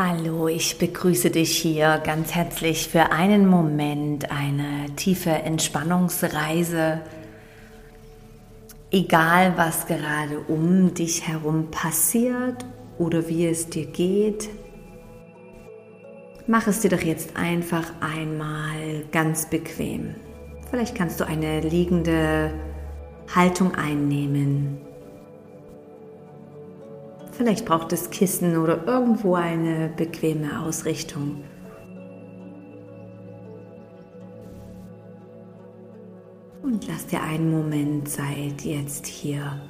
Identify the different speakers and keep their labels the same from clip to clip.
Speaker 1: Hallo, ich begrüße dich hier ganz herzlich für einen Moment, eine tiefe Entspannungsreise. Egal, was gerade um dich herum passiert oder wie es dir geht, mach es dir doch jetzt einfach einmal ganz bequem. Vielleicht kannst du eine liegende Haltung einnehmen Vielleicht braucht es Kissen oder irgendwo eine bequeme Ausrichtung. Und lass dir einen Moment Zeit, jetzt hier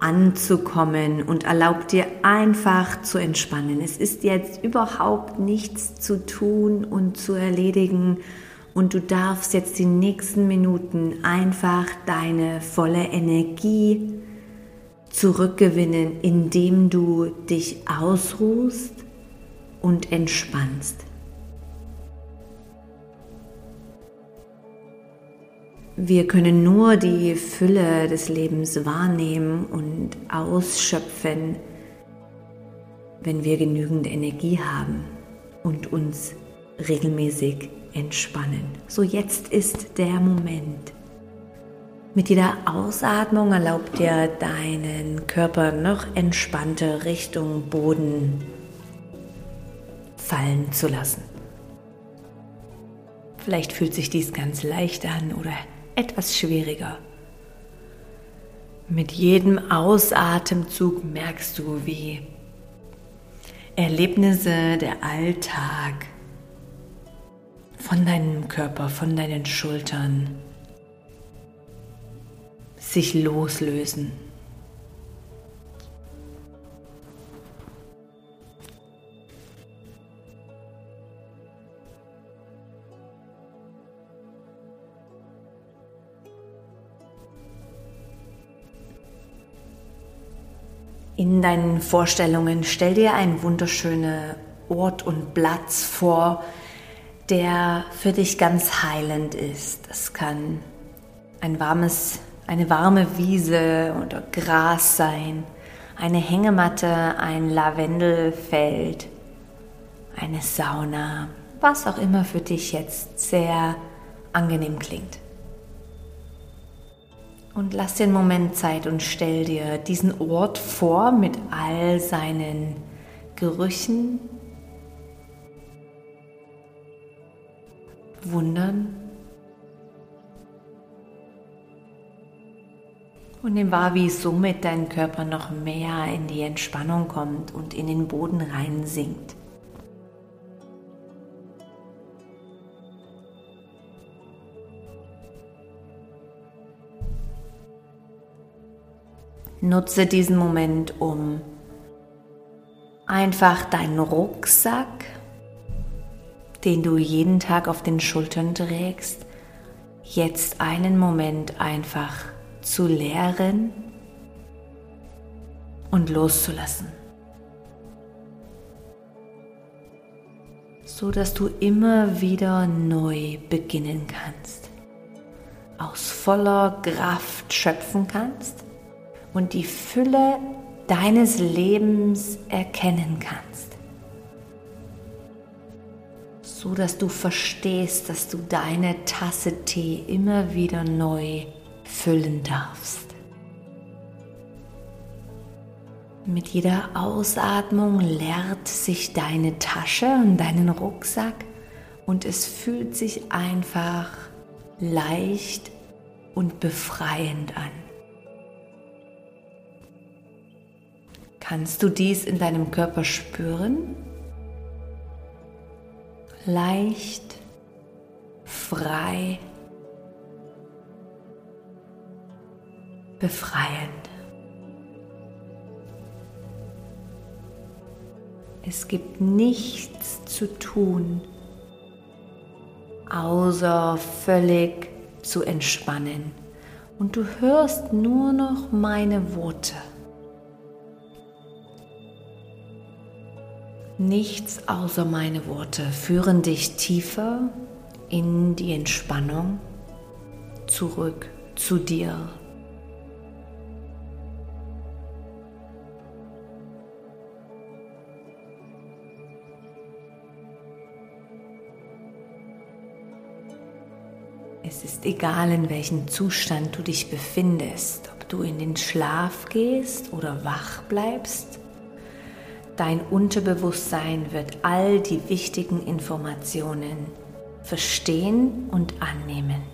Speaker 1: anzukommen und erlaub dir einfach zu entspannen. Es ist jetzt überhaupt nichts zu tun und zu erledigen und du darfst jetzt die nächsten Minuten einfach deine volle Energie zurückgewinnen, indem du dich ausruhst und entspannst. Wir können nur die Fülle des Lebens wahrnehmen und ausschöpfen, wenn wir genügend Energie haben und uns regelmäßig entspannen. So jetzt ist der Moment. Mit jeder Ausatmung erlaubt dir deinen Körper noch entspannter Richtung Boden fallen zu lassen. Vielleicht fühlt sich dies ganz leicht an oder etwas schwieriger. Mit jedem Ausatemzug merkst du, wie Erlebnisse der Alltag von deinem Körper, von deinen Schultern sich loslösen. In deinen Vorstellungen stell dir einen wunderschönen Ort und Platz vor, der für dich ganz heilend ist. Es kann ein warmes eine warme Wiese oder Gras sein, eine Hängematte, ein Lavendelfeld, eine Sauna, was auch immer für dich jetzt sehr angenehm klingt. Und lass den Moment Zeit und stell dir diesen Ort vor mit all seinen Gerüchen, Wundern Und nimm wahr, wie somit dein Körper noch mehr in die Entspannung kommt und in den Boden rein sinkt. Nutze diesen Moment, um einfach deinen Rucksack, den du jeden Tag auf den Schultern trägst, jetzt einen Moment einfach zu leeren und loszulassen. So dass du immer wieder neu beginnen kannst, aus voller Kraft schöpfen kannst und die Fülle deines Lebens erkennen kannst. So dass du verstehst, dass du deine Tasse Tee immer wieder neu füllen darfst. Mit jeder Ausatmung leert sich deine Tasche und deinen Rucksack und es fühlt sich einfach leicht und befreiend an. Kannst du dies in deinem Körper spüren? Leicht, frei befreiend. Es gibt nichts zu tun, außer völlig zu entspannen. Und du hörst nur noch meine Worte. Nichts außer meine Worte führen dich tiefer in die Entspannung zurück zu dir. Es ist egal, in welchem Zustand du dich befindest, ob du in den Schlaf gehst oder wach bleibst. Dein Unterbewusstsein wird all die wichtigen Informationen verstehen und annehmen.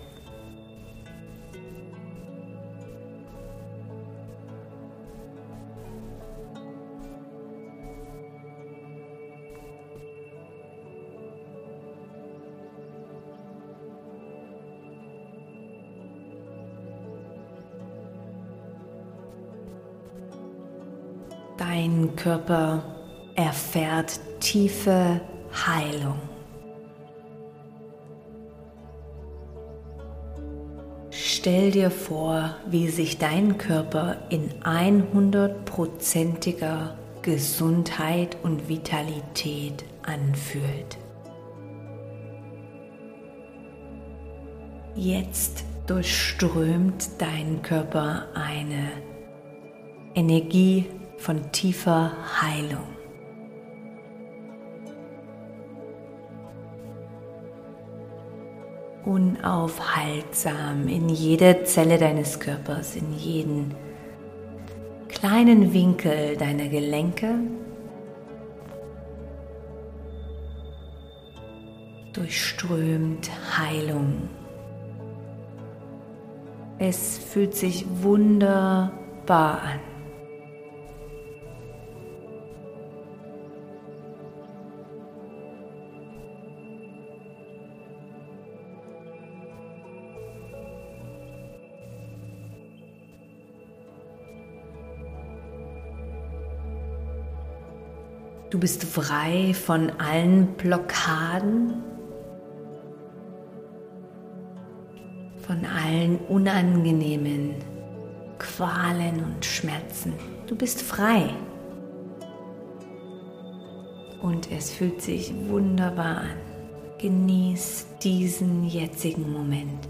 Speaker 1: Dein Körper erfährt tiefe Heilung. Stell dir vor, wie sich dein Körper in 100%iger Gesundheit und Vitalität anfühlt. Jetzt durchströmt dein Körper eine Energie von tiefer Heilung. Unaufhaltsam in jede Zelle deines Körpers, in jeden kleinen Winkel deiner Gelenke, durchströmt Heilung. Es fühlt sich wunderbar an. Du bist frei von allen Blockaden, von allen unangenehmen Qualen und Schmerzen. Du bist frei. Und es fühlt sich wunderbar an. Genieß diesen jetzigen Moment.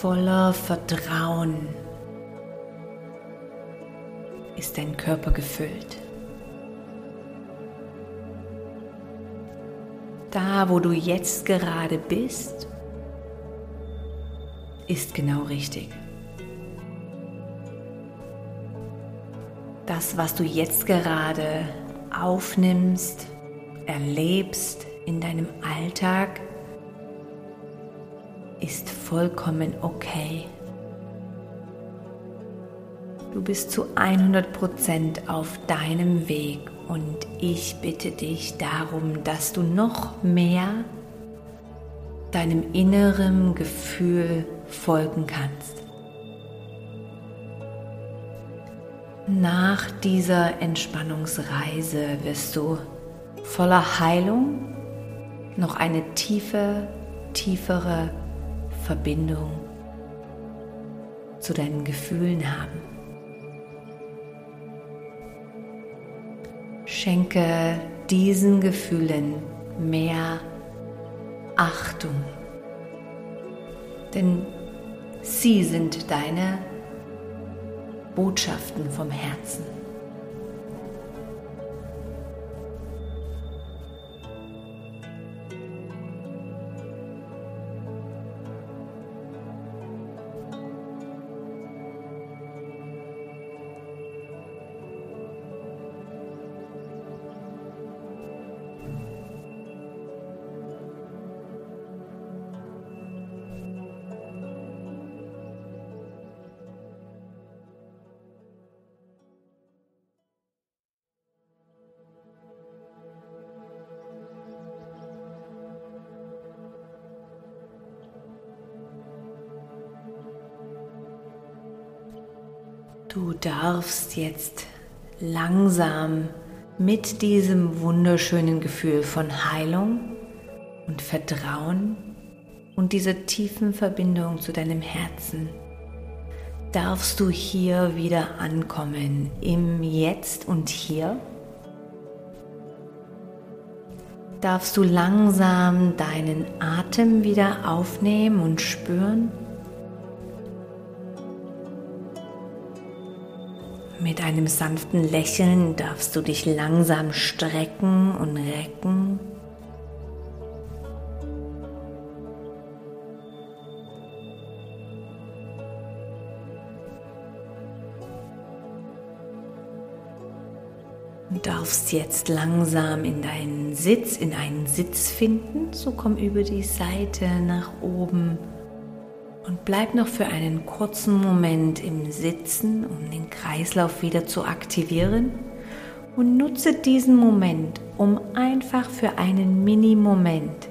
Speaker 1: Voller Vertrauen ist dein Körper gefüllt. Da, wo du jetzt gerade bist, ist genau richtig. Das, was du jetzt gerade aufnimmst, erlebst in deinem Alltag, ist vollkommen okay. Du bist zu 100% auf deinem Weg und ich bitte dich darum, dass du noch mehr deinem inneren Gefühl folgen kannst. Nach dieser Entspannungsreise wirst du voller Heilung noch eine tiefe, tiefere Verbindung zu deinen Gefühlen haben. Schenke diesen Gefühlen mehr Achtung, denn sie sind deine Botschaften vom Herzen. Du darfst jetzt langsam mit diesem wunderschönen Gefühl von Heilung und Vertrauen und dieser tiefen Verbindung zu deinem Herzen darfst du hier wieder ankommen, im Jetzt und Hier. Darfst du langsam deinen Atem wieder aufnehmen und spüren? Mit einem sanften Lächeln darfst du dich langsam strecken und recken. Du darfst jetzt langsam in deinen Sitz, in einen Sitz finden. So komm über die Seite nach oben und bleib noch für einen kurzen Moment im Sitzen, um den Kreislauf wieder zu aktivieren. Und nutze diesen Moment, um einfach für einen Mini-Moment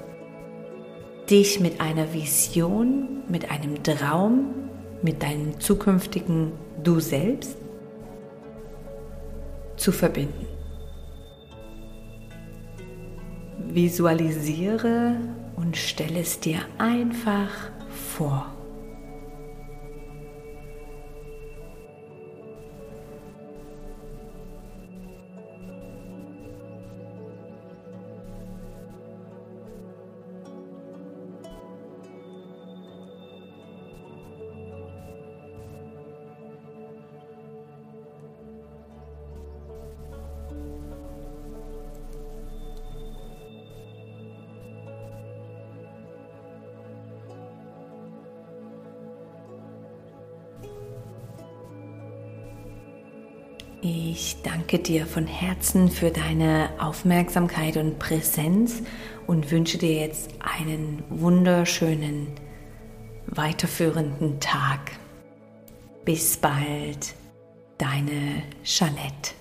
Speaker 1: dich mit einer Vision, mit einem Traum, mit deinem zukünftigen Du selbst zu verbinden. Visualisiere und stelle es dir einfach vor. Ich danke dir von Herzen für deine Aufmerksamkeit und Präsenz und wünsche dir jetzt einen wunderschönen, weiterführenden Tag. Bis bald, deine Jeanette.